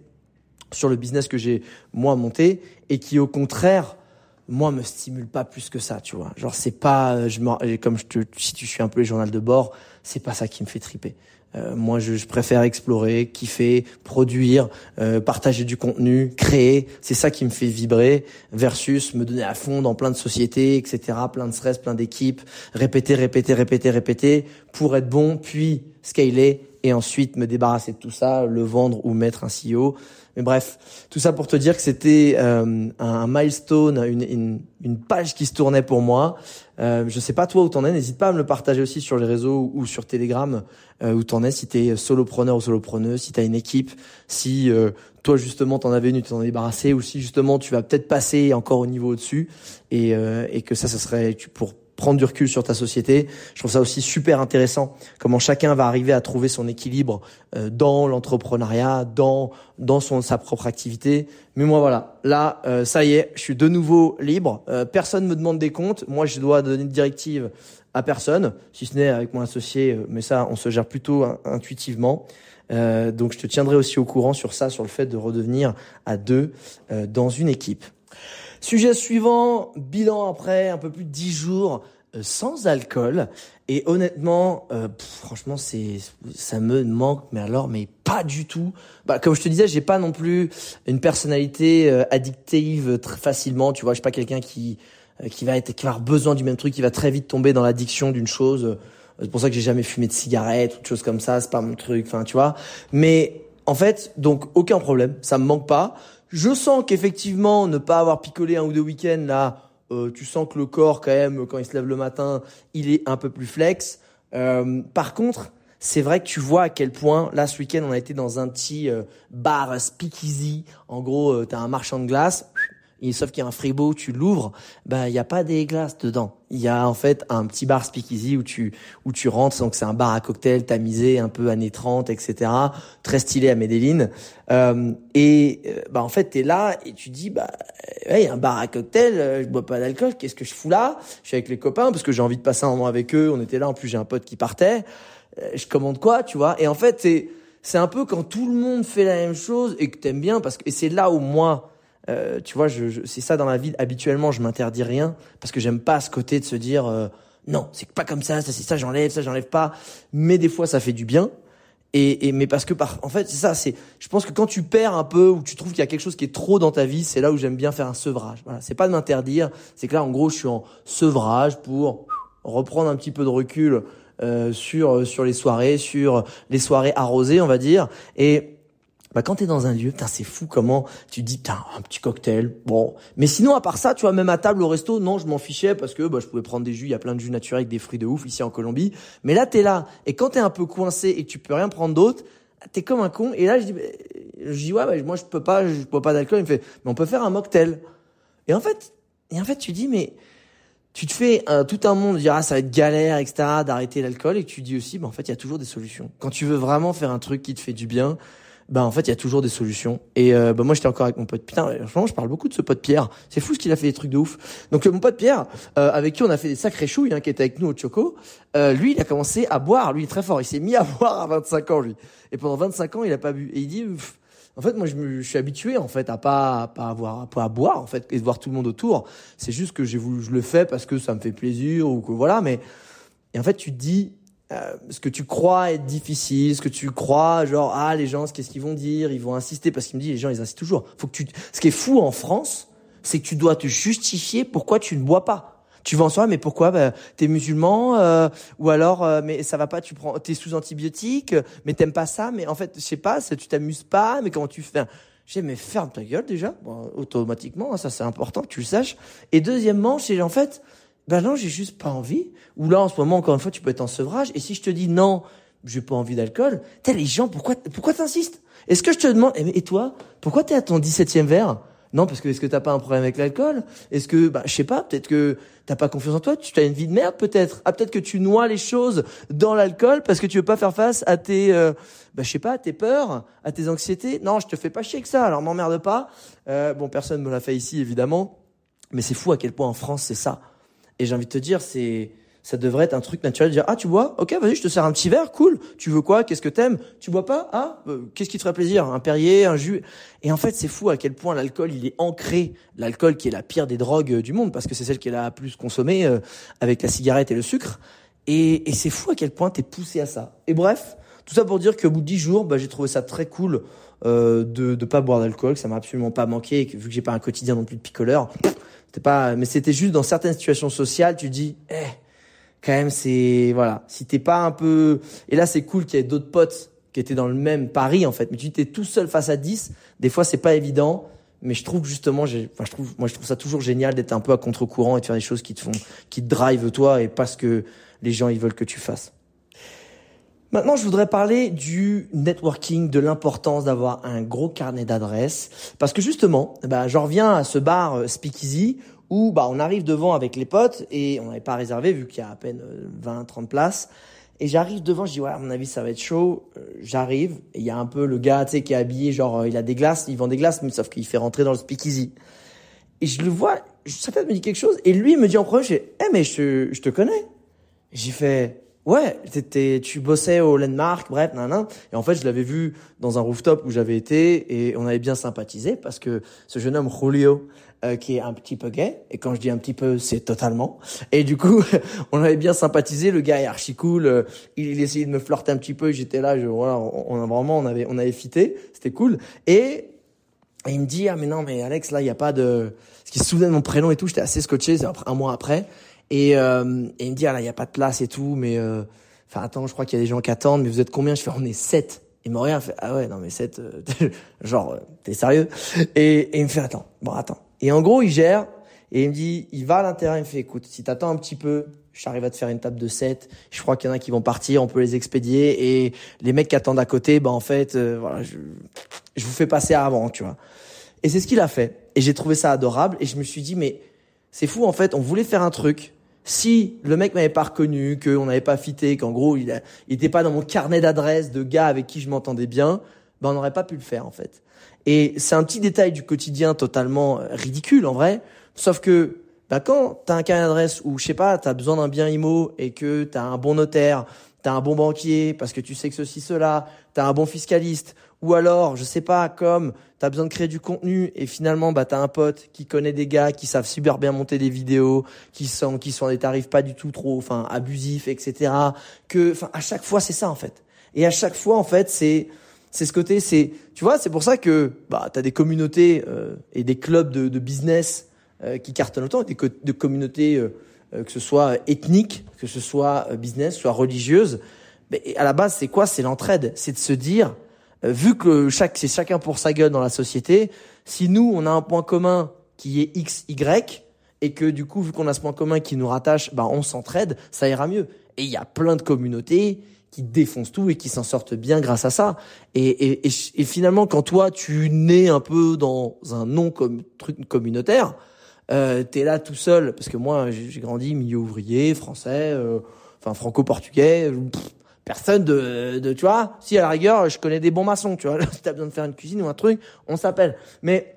sur le business que j'ai moi monté et qui au contraire moi me stimule pas plus que ça tu vois. Genre c'est pas je me, comme je te si tu suis un peu les journaux de bord c'est pas ça qui me fait triper. euh, moi, je, je, préfère explorer, kiffer, produire, euh, partager du contenu, créer. C'est ça qui me fait vibrer versus me donner à fond dans plein de sociétés, etc. Plein de stress, plein d'équipes, répéter, répéter, répéter, répéter pour être bon, puis scaler et ensuite me débarrasser de tout ça, le vendre ou mettre un CEO. Mais bref, tout ça pour te dire que c'était euh, un milestone, une, une, page qui se tournait pour moi. Euh, je sais pas toi où t'en es, n'hésite pas à me le partager aussi sur les réseaux ou sur Telegram euh, où t'en es, si t'es solopreneur ou solopreneuse, si t'as une équipe, si euh, toi justement t'en avais une, tu t'en es débarrassé, ou si justement tu vas peut-être passer encore au niveau au-dessus et, euh, et que ça, ça serait pour prendre du recul sur ta société. Je trouve ça aussi super intéressant comment chacun va arriver à trouver son équilibre euh, dans l'entrepreneuriat, dans dans son sa propre activité. Mais moi voilà, là euh, ça y est, je suis de nouveau libre. Euh, personne me demande des comptes. Moi je dois donner une directive à personne, si ce n'est avec mon associé. Mais ça, on se gère plutôt intuitivement. donc je te tiendrai aussi au courant sur ça, sur le fait de redevenir à deux dans une équipe. Sujet suivant, bilan après un peu plus de 10 jours euh, sans alcool. Et honnêtement, euh, franchement, c'est ça me manque, mais alors, mais pas du tout. Bah, comme je te disais, j'ai pas non plus une personnalité euh, addictive très facilement. Tu vois, je suis pas quelqu'un qui qui va être qui va avoir besoin du même truc, qui va très vite tomber dans l'addiction d'une chose. C'est pour ça que j'ai jamais fumé de cigarette ou de choses comme ça. C'est pas mon truc. Enfin, tu vois. Mais en fait, donc aucun problème. Ça me manque pas. Je sens qu'effectivement, ne pas avoir picolé un ou deux week-ends, là, euh, tu sens que le corps, quand même, quand il se lève le matin, il est un peu plus flex. Euh, par contre, c'est vrai que tu vois à quel point, là, ce week-end, on a été dans un petit euh, bar speakeasy. En gros, euh, tu as un marchand de glace. Et sauf qu'il y a un frigo, tu l'ouvres, bah il y a pas des glaces dedans. Il y a en fait un petit bar speakeasy où tu où tu rentres, donc c'est un bar à cocktail tamisé, un peu années 30, etc. Très stylé à Medellin. Euh, et euh, bah en fait t'es là et tu dis bah y a un bar à cocktail, euh, je bois pas d'alcool, qu'est-ce que je fous là? Je suis avec les copains parce que j'ai envie de passer un moment avec eux. On était là, en plus j'ai un pote qui partait. Euh, je commande quoi, tu vois? Et en fait c'est c'est un peu quand tout le monde fait la même chose et que t'aimes bien parce que et c'est là où moi Euh, tu vois, je, je- c'est ça dans la vie. Habituellement, je m'interdis rien parce que j'aime pas ce côté de se dire euh, non, c'est pas comme ça, ça c'est ça, j'enlève, ça j'enlève pas. Mais des fois, ça fait du bien. Et, et mais parce que par, en fait, c'est ça. C'est, je pense que quand tu perds un peu ou tu trouves qu'il y a quelque chose qui est trop dans ta vie, c'est là où j'aime bien faire un sevrage. Voilà, c'est pas de m'interdire. C'est que là, en gros, je suis en sevrage pour reprendre un petit peu de recul euh, sur sur les soirées, sur les soirées arrosées, on va dire. Et bah quand t'es dans un lieu, putain c'est fou comment tu dis putain un petit cocktail, bon. Mais sinon à part ça, tu vois même à table au resto, non je m'en fichais parce que bah je pouvais prendre des jus, il y a plein de jus naturels avec des fruits de ouf ici en Colombie. Mais là t'es là et quand t'es un peu coincé et que tu peux rien prendre d'autre, t'es comme un con. Et là je dis, bah, je dis ouais bah, moi je peux pas, je bois pas d'alcool. Il me fait mais on peut faire un mocktail. Et en fait, et en fait tu dis mais tu te fais euh, tout un monde dire ah ça va être galère etc d'arrêter l'alcool et tu dis aussi bah en fait il y a toujours des solutions. Quand tu veux vraiment faire un truc qui te fait du bien bah en fait il y a toujours des solutions. Et euh, bah moi j'étais encore avec mon pote putain franchement je parle beaucoup de ce pote Pierre. C'est fou ce qu'il a fait des trucs de ouf. Donc euh, mon pote Pierre euh, avec qui on a fait des sacrés chouilles hein, qui était avec nous au Choco euh, lui il a commencé à boire. Lui très fort. Il s'est mis à [LAUGHS] boire à 25 ans lui. Et pendant 25 ans il a pas bu. Et il dit pff, en fait moi je, me, je suis habitué en fait à pas à pas avoir à pas boire en fait et de voir tout le monde autour. C'est juste que j'ai voulu je le fais parce que ça me fait plaisir ou que voilà mais et en fait tu te dis euh, ce que tu crois être difficile, ce que tu crois, genre ah les gens, qu'est-ce qu'ils vont dire, ils vont insister parce qu'il me dit les gens ils insistent toujours. Faut que tu, ce qui est fou en France, c'est que tu dois te justifier pourquoi tu ne bois pas. Tu vas en soirée, mais pourquoi? Bah, T'es musulman euh, ou alors euh, mais ça va pas, tu prends, t'es sous antibiotiques, mais t'aimes pas ça, mais en fait je sais pas, tu t'amuses pas, mais comment tu fais? J'ai mais ferme ta gueule déjà, bon, automatiquement, hein, ça c'est important que tu le saches. Et deuxièmement, c'est en fait ben non, j'ai juste pas envie. Ou là, en ce moment, encore une fois, tu peux être en sevrage. Et si je te dis non, j'ai pas envie d'alcool, t'as les gens, pourquoi, pourquoi t'insistes? Est-ce que je te demande, et toi, pourquoi t'es à ton 17e verre? Non, parce que est-ce que t'as pas un problème avec l'alcool? Est-ce que, bah, je sais pas, peut-être que t'as pas confiance en toi, tu as une vie de merde, peut-être. Ah, peut-être que tu noies les choses dans l'alcool parce que tu veux pas faire face à tes, euh, bah, je sais pas, à tes peurs, à tes anxiétés. Non, je te fais pas chier que ça, alors m'emmerde pas. Euh, bon, personne me l'a fait ici, évidemment. Mais c'est fou à quel point en France, c'est ça. Et j'ai envie de te dire, c'est, ça devrait être un truc naturel de dire, ah, tu bois? Ok, vas-y, je te sers un petit verre, cool. Tu veux quoi? Qu'est-ce que t'aimes? Tu bois pas? Ah, euh, qu'est-ce qui te ferait plaisir? Un Perrier, un jus? Et en fait, c'est fou à quel point l'alcool, il est ancré. L'alcool qui est la pire des drogues euh, du monde parce que c'est celle qui est la plus consommée euh, avec la cigarette et le sucre. Et, et c'est fou à quel point t'es poussé à ça. Et bref, tout ça pour dire qu'au bout de dix jours, bah, j'ai trouvé ça très cool euh, de de pas boire d'alcool, ça m'a absolument pas manqué, et que vu que j'ai pas un quotidien non plus de picoleur, mais c'était juste dans certaines situations sociales, tu dis, eh, quand même, c'est, voilà, si t'es pas un peu, et là, c'est cool qu'il y ait d'autres potes qui étaient dans le même pari, en fait, mais tu t'es tout seul face à 10, des fois, c'est pas évident, mais je trouve justement, je trouve, moi, je trouve ça toujours génial d'être un peu à contre-courant et de faire des choses qui te font, qui te drive toi et pas ce que les gens, ils veulent que tu fasses. Maintenant, je voudrais parler du networking, de l'importance d'avoir un gros carnet d'adresses, parce que justement, bah, j'en reviens à ce bar euh, Speakeasy où bah, on arrive devant avec les potes et on n'avait pas réservé vu qu'il y a à peine 20-30 places. Et j'arrive devant, je dis ouais, à mon avis ça va être chaud. Euh, j'arrive il y a un peu le gars, tu sais, qui est habillé genre euh, il a des glaces, il vend des glaces, mais sauf qu'il fait rentrer dans le Speakeasy. Et je le vois, sa tête me dit quelque chose et lui il me dit en premier, je fais, eh mais je, je te connais. J'ai fait Ouais, t'étais, tu bossais au Landmark, bref, nan, Et en fait, je l'avais vu dans un rooftop où j'avais été et on avait bien sympathisé parce que ce jeune homme Julio, euh, qui est un petit peu gay, et quand je dis un petit peu, c'est totalement. Et du coup, [LAUGHS] on avait bien sympathisé. Le gars est archi cool. euh, il, essayait de me flirter un petit peu. J'étais là, je, voilà, on, a vraiment, on avait, on avait fité. C'était cool. Et, il me dit, ah mais non, mais Alex, là, il y a pas de, parce qu'il se souvenait de mon prénom et tout. J'étais assez scotché. C'est un mois après. Et, euh, et il me dit, ah là, il y a pas de place et tout, mais euh, enfin attends, je crois qu'il y a des gens qui attendent, mais vous êtes combien? Je fais, on est sept. Il me regarde, il fait, ah ouais, non mais sept, euh, [LAUGHS] genre, euh, t'es sérieux? Et, et il me fait, attends, bon attends. Et en gros, il gère et il me dit, il va à l'intérieur, il me fait, écoute, si t'attends un petit peu, j'arrive à te faire une table de 7. Je crois qu'il y en a qui vont partir, on peut les expédier et les mecs qui attendent à côté, bah en fait, euh, voilà, je, je vous fais passer avant, tu vois. Et c'est ce qu'il a fait. Et j'ai trouvé ça adorable et je me suis dit, mais c'est fou en fait, on voulait faire un truc si le mec m'avait pas reconnu, qu'on n'avait pas fité, qu'en gros il, a, il était pas dans mon carnet d'adresses de gars avec qui je m'entendais bien, ben on n'aurait pas pu le faire en fait. Et c'est un petit détail du quotidien totalement euh, ridicule en vrai, sauf que ben quand t'as un carnet d'adresses où je sais pas, t'as besoin d'un bien IMO et que t'as un bon notaire, t'as un bon banquier parce que tu sais que ceci, cela, t'as un bon fiscaliste, ou alors, je sais pas, comme t'as besoin de créer du contenu et finalement, bah, t'as un pote qui connaît des gars qui savent super bien monter des vidéos, qui sont, qui sont à des tarifs pas du tout trop, enfin, abusifs, etc. Que, enfin, à chaque fois, c'est ça, en fait. Et à chaque fois, en fait, c'est, c'est ce côté, c'est, tu vois, c'est pour ça que, bah, t'as des communautés euh, et des clubs de, de business euh, qui cartonnent autant, des de communautés, euh, que ce soit ethniques, que ce soit business, soit religieuses. Mais à la base, c'est quoi? C'est l'entraide. C'est de se dire, euh, vu que chaque, c'est chacun pour sa gueule dans la société, si nous, on a un point commun qui est X, Y, et que du coup, vu qu'on a ce point commun qui nous rattache, bah, on s'entraide, ça ira mieux. Et il y a plein de communautés qui défoncent tout et qui s'en sortent bien grâce à ça. Et, finalement, quand toi, tu nais un peu dans un non truc communautaire, euh, t'es là tout seul, parce que moi, j'ai grandi milieu ouvrier, français, euh, enfin franco-portugais, personne de, de, tu vois, si à la rigueur, je connais des bons maçons, tu vois, si [LAUGHS] t'as besoin de faire une cuisine ou un truc, on s'appelle. Mais,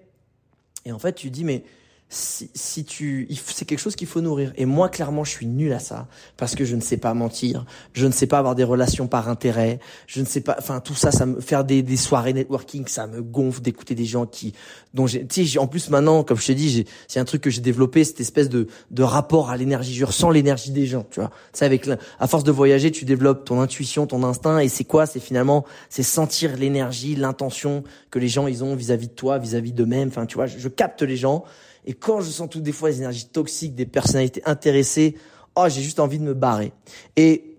et en fait, tu dis, mais si, si tu, c'est quelque chose qu'il faut nourrir. Et moi, clairement, je suis nul à ça parce que je ne sais pas mentir, je ne sais pas avoir des relations par intérêt, je ne sais pas, enfin tout ça, ça me faire des, des soirées networking, ça me gonfle d'écouter des gens qui, dont j'ai, tu sais, en plus maintenant, comme je te dis, c'est un truc que j'ai développé, cette espèce de de rapport à l'énergie. Je ressens l'énergie des gens, tu vois. Ça avec, à force de voyager, tu développes ton intuition, ton instinct, et c'est quoi? C'est finalement, c'est sentir l'énergie, l'intention que les gens ils ont vis-à-vis de toi, vis-à-vis d'eux-mêmes. Enfin, tu vois, je, je capte les gens. Et quand je sens tout des fois les énergies toxiques, des personnalités intéressées, oh, j'ai juste envie de me barrer. Et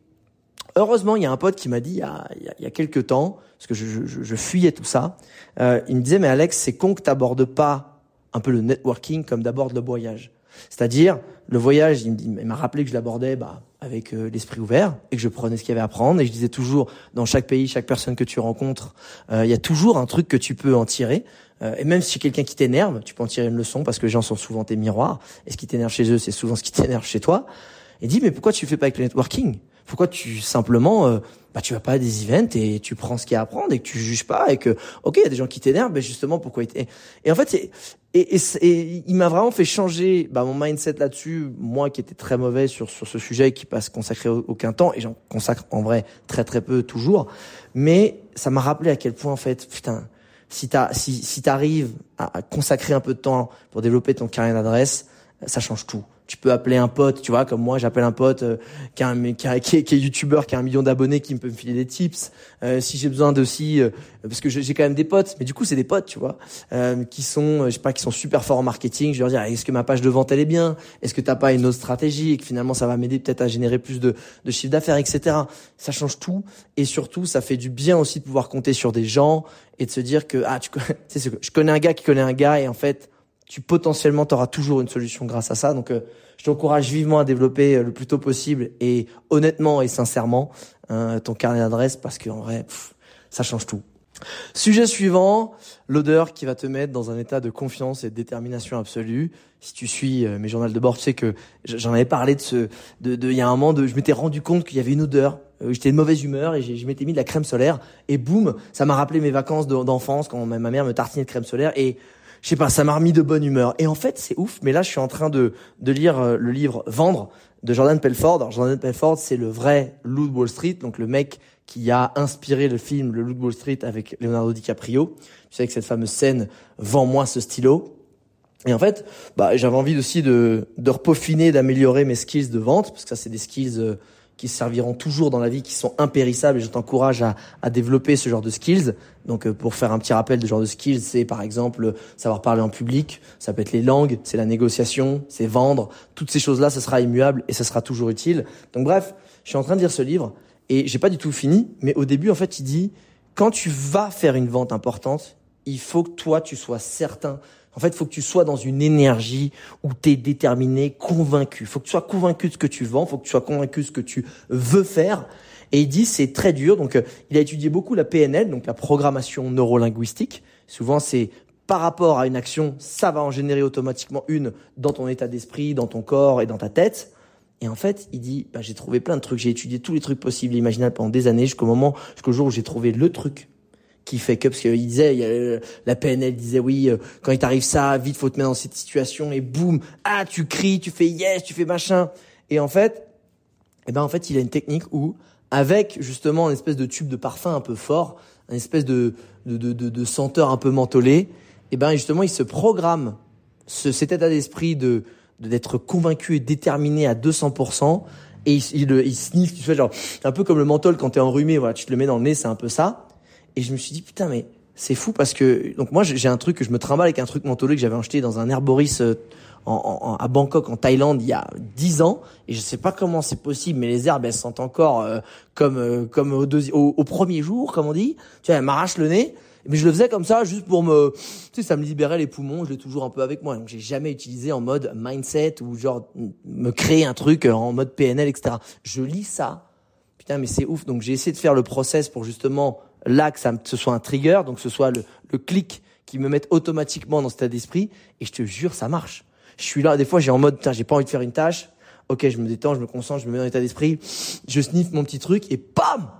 heureusement, il y a un pote qui m'a dit il y a, il y a quelques temps, parce que je, je, je fuyais tout ça, euh, il me disait, mais Alex, c'est con que t'abordes pas un peu le networking comme d'abord le voyage. C'est-à-dire, le voyage, il m'a rappelé que je l'abordais bah, avec euh, l'esprit ouvert et que je prenais ce qu'il y avait à prendre. Et je disais toujours, dans chaque pays, chaque personne que tu rencontres, euh, il y a toujours un truc que tu peux en tirer. Euh, et même si quelqu'un qui t'énerve, tu peux en tirer une leçon parce que les gens sont souvent tes miroirs. Et ce qui t'énerve chez eux, c'est souvent ce qui [LAUGHS] t'énerve chez toi. Et dis, mais pourquoi tu fais pas avec le networking? Pourquoi tu simplement, euh, bah tu vas pas à des events et tu prends ce qu'il y a à prendre et que tu juges pas et que, ok, il y a des gens qui t'énervent, mais justement pourquoi et, et en fait, et, et, et, il m'a vraiment fait changer bah, mon mindset là-dessus. Moi qui étais très mauvais sur sur ce sujet et qui passe consacré aucun temps et j'en consacre en vrai très très peu toujours, mais ça m'a rappelé à quel point en fait, putain si tu si, si arrives à, consacrer un peu de temps pour développer ton carnet d'adresse, ça change tout. Tu peux appeler un pote, tu vois, comme moi, j'appelle un pote euh, qui, est, qui, est, qui est youtubeur, qui a un million d'abonnés, qui peut me filer des tips. Euh, si j'ai besoin d'aussi, euh, parce que j'ai quand même des potes, mais du coup c'est des potes, tu vois, euh, qui sont, je sais pas, qui sont super forts en marketing. Je vais leur dire, est-ce que ma page de vente elle est bien? Est-ce que t'as pas une autre stratégie et que finalement ça va m'aider peut-être à générer plus de, de chiffre d'affaires, etc. Ça change tout et surtout ça fait du bien aussi de pouvoir compter sur des gens et de se dire que ah tu connais, [LAUGHS] je connais un gars qui connaît un gars et en fait tu potentiellement tu auras toujours une solution grâce à ça. Donc, euh, je t'encourage vivement à développer euh, le plus tôt possible et honnêtement et sincèrement hein, ton carnet d'adresse parce qu'en vrai, ça change tout. Sujet suivant, l'odeur qui va te mettre dans un état de confiance et de détermination absolue. Si tu suis euh, mes journaux de bord, tu sais que j'en avais parlé de ce, de, de, il y a un moment, de, je m'étais rendu compte qu'il y avait une odeur. J'étais de mauvaise humeur et je m'étais mis de la crème solaire et boum, ça m'a rappelé mes vacances d'enfance quand ma mère me tartinait de crème solaire et je sais pas, ça m'a remis de bonne humeur. Et en fait, c'est ouf, mais là, je suis en train de, de lire euh, le livre Vendre de Jordan Pelford. Alors, Jordan Pelford, c'est le vrai loup de Wall Street, donc le mec qui a inspiré le film Le loup de Wall Street avec Leonardo DiCaprio. Tu sais, que cette fameuse scène, vends-moi ce stylo. Et en fait, bah, j'avais envie aussi de, de repaufiner, d'améliorer mes skills de vente, parce que ça, c'est des skills euh, qui serviront toujours dans la vie, qui sont impérissables et je t'encourage à, à, développer ce genre de skills. Donc euh, pour faire un petit rappel de genre de skills, c'est par exemple savoir parler en public, ça peut être les langues, c'est la négociation, c'est vendre, toutes ces choses-là, ça sera immuable et ça sera toujours utile. Donc bref, je suis en train de lire ce livre et j'ai pas du tout fini, mais au début en fait il dit quand tu vas faire une vente importante, il faut que toi tu sois certain en fait, faut que tu sois dans une énergie où tu es déterminé, convaincu. Faut que tu sois convaincu de ce que tu vends, faut que tu sois convaincu de ce que tu veux faire. Et il dit c'est très dur. Donc, euh, il a étudié beaucoup la PNL, donc la programmation neurolinguistique. Souvent, c'est par rapport à une action, ça va en générer automatiquement une dans ton état d'esprit, dans ton corps et dans ta tête. Et en fait, il dit, bah, j'ai trouvé plein de trucs, j'ai étudié tous les trucs possibles imaginables pendant des années jusqu'au moment, jusqu'au jour où j'ai trouvé le truc qui fait que parce qu'il disait il y a, la PNL disait oui euh, quand il t'arrive ça vite faut te mettre dans cette situation et boum ah tu cries tu fais yes tu fais machin et en fait eh ben en fait il a une technique où avec justement une espèce de tube de parfum un peu fort, une espèce de, de, de, de, senteur un peu mentholée, et ben justement il se programme ce, cet état d'esprit de d'être convaincu et déterminé à 200%, et il, il, il sniffe, tu fais genre, un peu comme le menthol quand t'es enrhumé, voilà, tu te le mets dans le nez, c'est un peu ça. Et je me suis dit, putain, mais c'est fou parce que, donc moi j'ai un truc je me trimballe avec un truc mentholé que j'avais acheté dans un herboris euh, en, à Bangkok, en Thaïlande, il y a dix ans, et je sais pas comment c'est possible, mais les herbes elles sentent encore euh, comme euh, comme au, au, premier jour, comme on dit. Tu vois, elles m'arrachent le nez. Mais je le faisais comme ça, juste pour me, tu sais, ça me libérait les poumons. Je l'ai toujours un peu avec moi. Donc j'ai jamais utilisé en mode mindset ou genre me créer un truc en mode PNL, etc. Je lis ça. Putain, mais c'est ouf. Donc j'ai essayé de faire le process pour justement là que ça ce soit un trigger, donc ce soit le, clic qui me mette automatiquement dans cet état d'esprit. Et je te jure, ça marche je suis là, des fois j'ai en mode, j'ai pas envie de faire une tâche. Ok, je me détends, je me concentre, je me mets dans l'état d'esprit. Je sniffe mon petit truc et bam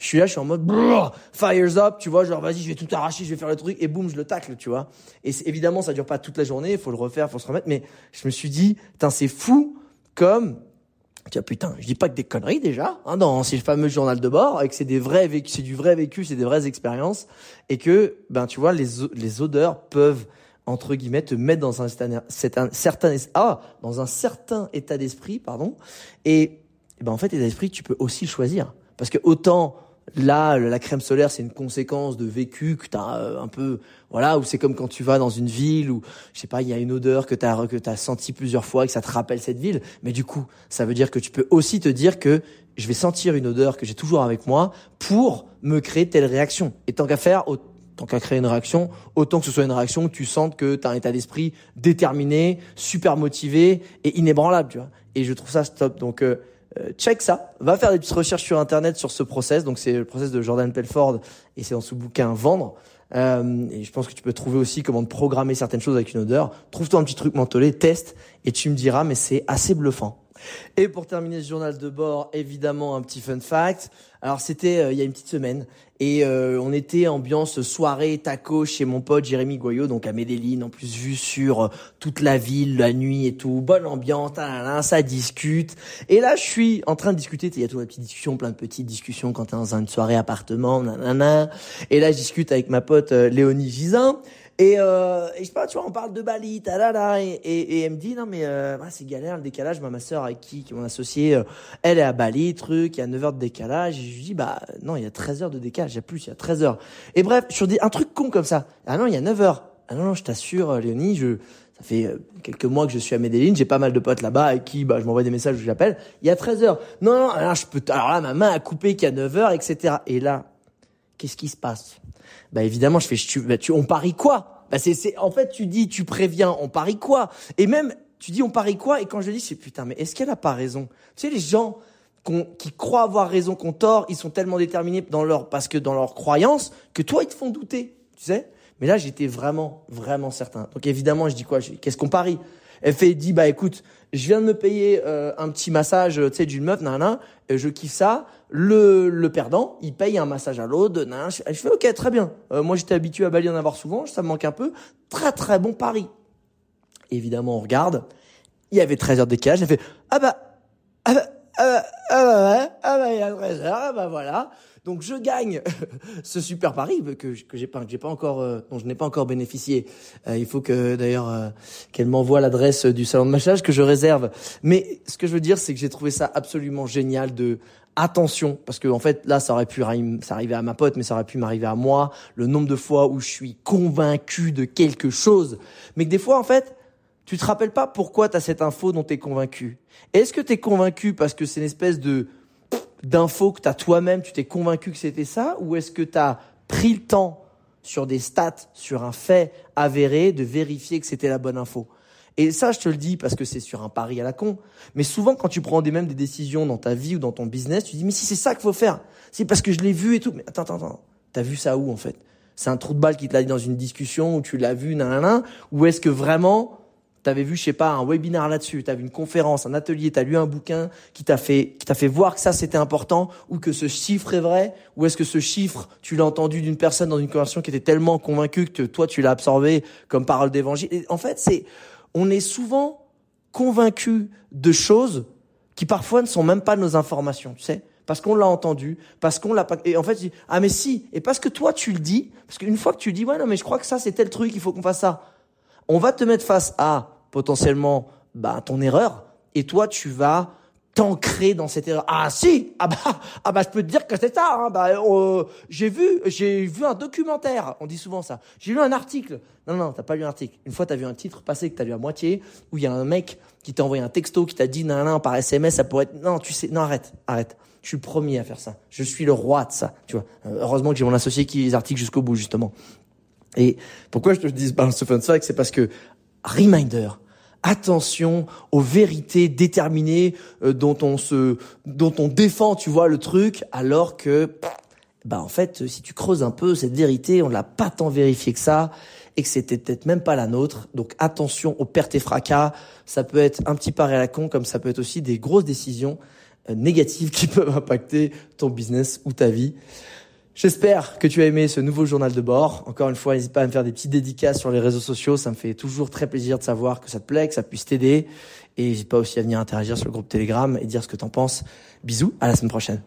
je suis là, je suis en mode fires up, tu vois, genre vas-y, je vais tout arracher, je vais faire le truc et boum, je le tacle, tu vois. Et évidemment, ça dure pas toute la journée, il faut le refaire, faut se remettre, mais je me suis dit, putain, c'est fou comme Tiens, putain, je dis pas que des conneries déjà, hein, dans ces fameux journal de bord, et que c'est des vrais vécus, c'est du vrai vécu, c'est des vraies expériences, et que, ben, tu vois, les, les odeurs peuvent entre guillemets, te mettre dans un, certain, ah, dans un certain état d'esprit, pardon. Et, et ben en fait, l'état d'esprit, tu peux aussi le choisir. Parce que autant là, la crème solaire, c'est une conséquence de vécu que tu as euh, un peu, voilà, ou c'est comme quand tu vas dans une ville où, je sais pas, il y a une odeur que tu as, que as senti plusieurs fois, que ça te rappelle cette ville. Mais du coup, ça veut dire que tu peux aussi te dire que je vais sentir une odeur que j'ai toujours avec moi pour me créer telle réaction. Et tant qu'à faire, tant qu'à créer une réaction, autant que ce soit une réaction où tu sens que tu as un état d'esprit déterminé, super motivé et inébranlable, tu vois. Et je trouve ça stop. Donc euh, check ça, va faire des petites recherches sur internet sur ce process. Donc c'est le process de Jordan Pelford et c'est dans ce bouquin Vendre. Euh, et je pense que tu peux trouver aussi comment programmer certaines choses avec une odeur. Trouve-toi un petit truc mentholé, teste et tu me diras, mais c'est assez bluffant. Et pour terminer ce journal de bord, évidemment un petit fun fact. Alors c'était euh, il y a une petite semaine et euh, on était ambiance soirée taco chez mon pote Jérémy Goyot, donc à Medellin, en plus vue sur euh, toute la ville, la nuit et tout, bonne ambiance, ça discute. Et là je suis en train de discuter, il y a toute la petite discussion, plein de petites discussions quand t'es dans une soirée appartement, nanana. Et là je discute avec ma pote Léonie Gisin. Et, euh, et je sais pas, tu vois, on parle de Bali, ta et, et, et elle me dit, non mais euh, bah, c'est galère le décalage. ma sœur avec qui, qui m'ont associé, euh, elle est à Bali, truc, il y a 9 heures de décalage. Et je lui dis, bah non, il y a 13 heures de décalage, il y a plus, il y a 13 heures. Et bref, je dis un truc con comme ça. Ah non, il y a 9 heures. Ah non, non, je t'assure, euh, Léonie, je, ça fait euh, quelques mois que je suis à Medellin, j'ai pas mal de potes là-bas avec qui bah, je m'envoie des messages, je l'appelle. Il y a 13 heures. Non, non, alors je peux, alors là, ma main a coupé qu'il y a 9 heures, etc. Et là, qu'est-ce qui se passe? Bah évidemment, je fais, tu, bah, tu, on parie quoi? Bah c'est, en fait, tu dis, tu préviens, on parie quoi? Et même, tu dis, on parie quoi? Et quand je dis, c'est putain, mais est-ce qu'elle a pas raison? Tu sais, les gens qui croient avoir raison, qu'on tort, ils sont tellement déterminés dans leur, parce que dans leur croyance, que toi, ils te font douter, tu sais? Mais là, j'étais vraiment, vraiment certain. Donc évidemment, je dis quoi? Qu'est-ce qu'on parie? Elle fait, dit, bah écoute, je viens de me payer euh, un petit massage, tu sais, d'une meuf, nan, je kiffe ça. Le, le perdant, il paye un massage à l'autre, je, je fais, ok, très bien. Euh, moi, j'étais habitué à Bali en avoir souvent, ça me manque un peu. Très, très bon pari. Évidemment, on regarde. Il y avait 13 heures de décalage. J'ai fait, ah bah, ah bah, ah bah, ah bah, ah bah, il y a 13 heures, ah bah voilà. Donc je gagne [LAUGHS] ce super pari que que j'ai pas j'ai pas encore euh, dont je n'ai pas encore bénéficié. Euh, il faut que d'ailleurs euh, qu'elle m'envoie l'adresse du salon de massage que je réserve. Mais ce que je veux dire c'est que j'ai trouvé ça absolument génial de attention parce que en fait là ça aurait pu ça arriver à ma pote mais ça aurait pu m'arriver à moi le nombre de fois où je suis convaincu de quelque chose mais que des fois en fait tu te rappelles pas pourquoi tu as cette info dont tu es convaincu. Est-ce que tu es convaincu parce que c'est une espèce de d'infos que tu as toi-même, tu t'es convaincu que c'était ça, ou est-ce que tu as pris le temps sur des stats, sur un fait avéré, de vérifier que c'était la bonne info? Et ça, je te le dis parce que c'est sur un pari à la con. Mais souvent, quand tu prends des mêmes des décisions dans ta vie ou dans ton business, tu dis, mais si c'est ça qu'il faut faire, c'est parce que je l'ai vu et tout. Mais attends, attends, attends. T'as vu ça où, en fait? C'est un trou de balle qui te l'a dit dans une discussion où tu l'as vu, nanana, ou est-ce que vraiment, t'avais vu, je sais pas, un webinaire là-dessus, t'as vu une conférence, un atelier, t'as lu un bouquin qui t'a fait, qui t'a fait voir que ça c'était important, ou que ce chiffre est vrai, ou est-ce que ce chiffre, tu l'as entendu d'une personne dans une conversation qui était tellement convaincue que toi tu l'as absorbé comme parole d'évangile. en fait, c'est, on est souvent convaincu de choses qui parfois ne sont même pas nos informations, tu sais. parce qu'on l'a entendu, parce qu'on l'a pas. Et en fait, je dis, ah mais si, et parce que toi tu le dis, parce qu'une fois que tu dis, ouais non mais je crois que ça c'est tel truc, il faut qu'on fasse ça. On va te mettre face à potentiellement bah, ton erreur, et toi tu vas t'ancrer dans cette erreur. Ah si, ah bah, ah bah je peux te dire que c'est ça. Hein. Bah, euh, j'ai vu, j'ai vu un documentaire. On dit souvent ça. J'ai lu un article. Non non, t'as pas lu un article. Une fois t'as vu un titre passé que t'as lu à moitié, où il y a un mec qui t'a envoyé un texto qui t'a dit non non par SMS ça pourrait être non tu sais non arrête arrête. Je suis le premier à faire ça. Je suis le roi de ça. Tu vois. Euh, heureusement que j'ai mon associé qui lit les articles jusqu'au bout justement. Et pourquoi je te dis balance ce fun c'est parce que reminder attention aux vérités déterminées euh, dont on se, dont on défend, tu vois, le truc, alors que, bah en fait, si tu creuses un peu cette vérité, on l'a pas tant vérifié que ça, et que c'était peut-être même pas la nôtre. Donc attention aux pertes et fracas. Ça peut être un petit pari à la con, comme ça peut être aussi des grosses décisions euh, négatives [LAUGHS] qui peuvent impacter ton business ou ta vie. J'espère que tu as aimé ce nouveau journal de bord. Encore une fois, n'hésite pas à me faire des petites dédicaces sur les réseaux sociaux. Ça me fait toujours très plaisir de savoir que ça te plaît, que ça puisse t'aider. Et n'hésite pas aussi à venir interagir sur le groupe Telegram et dire ce que t'en penses. Bisous, à la semaine prochaine.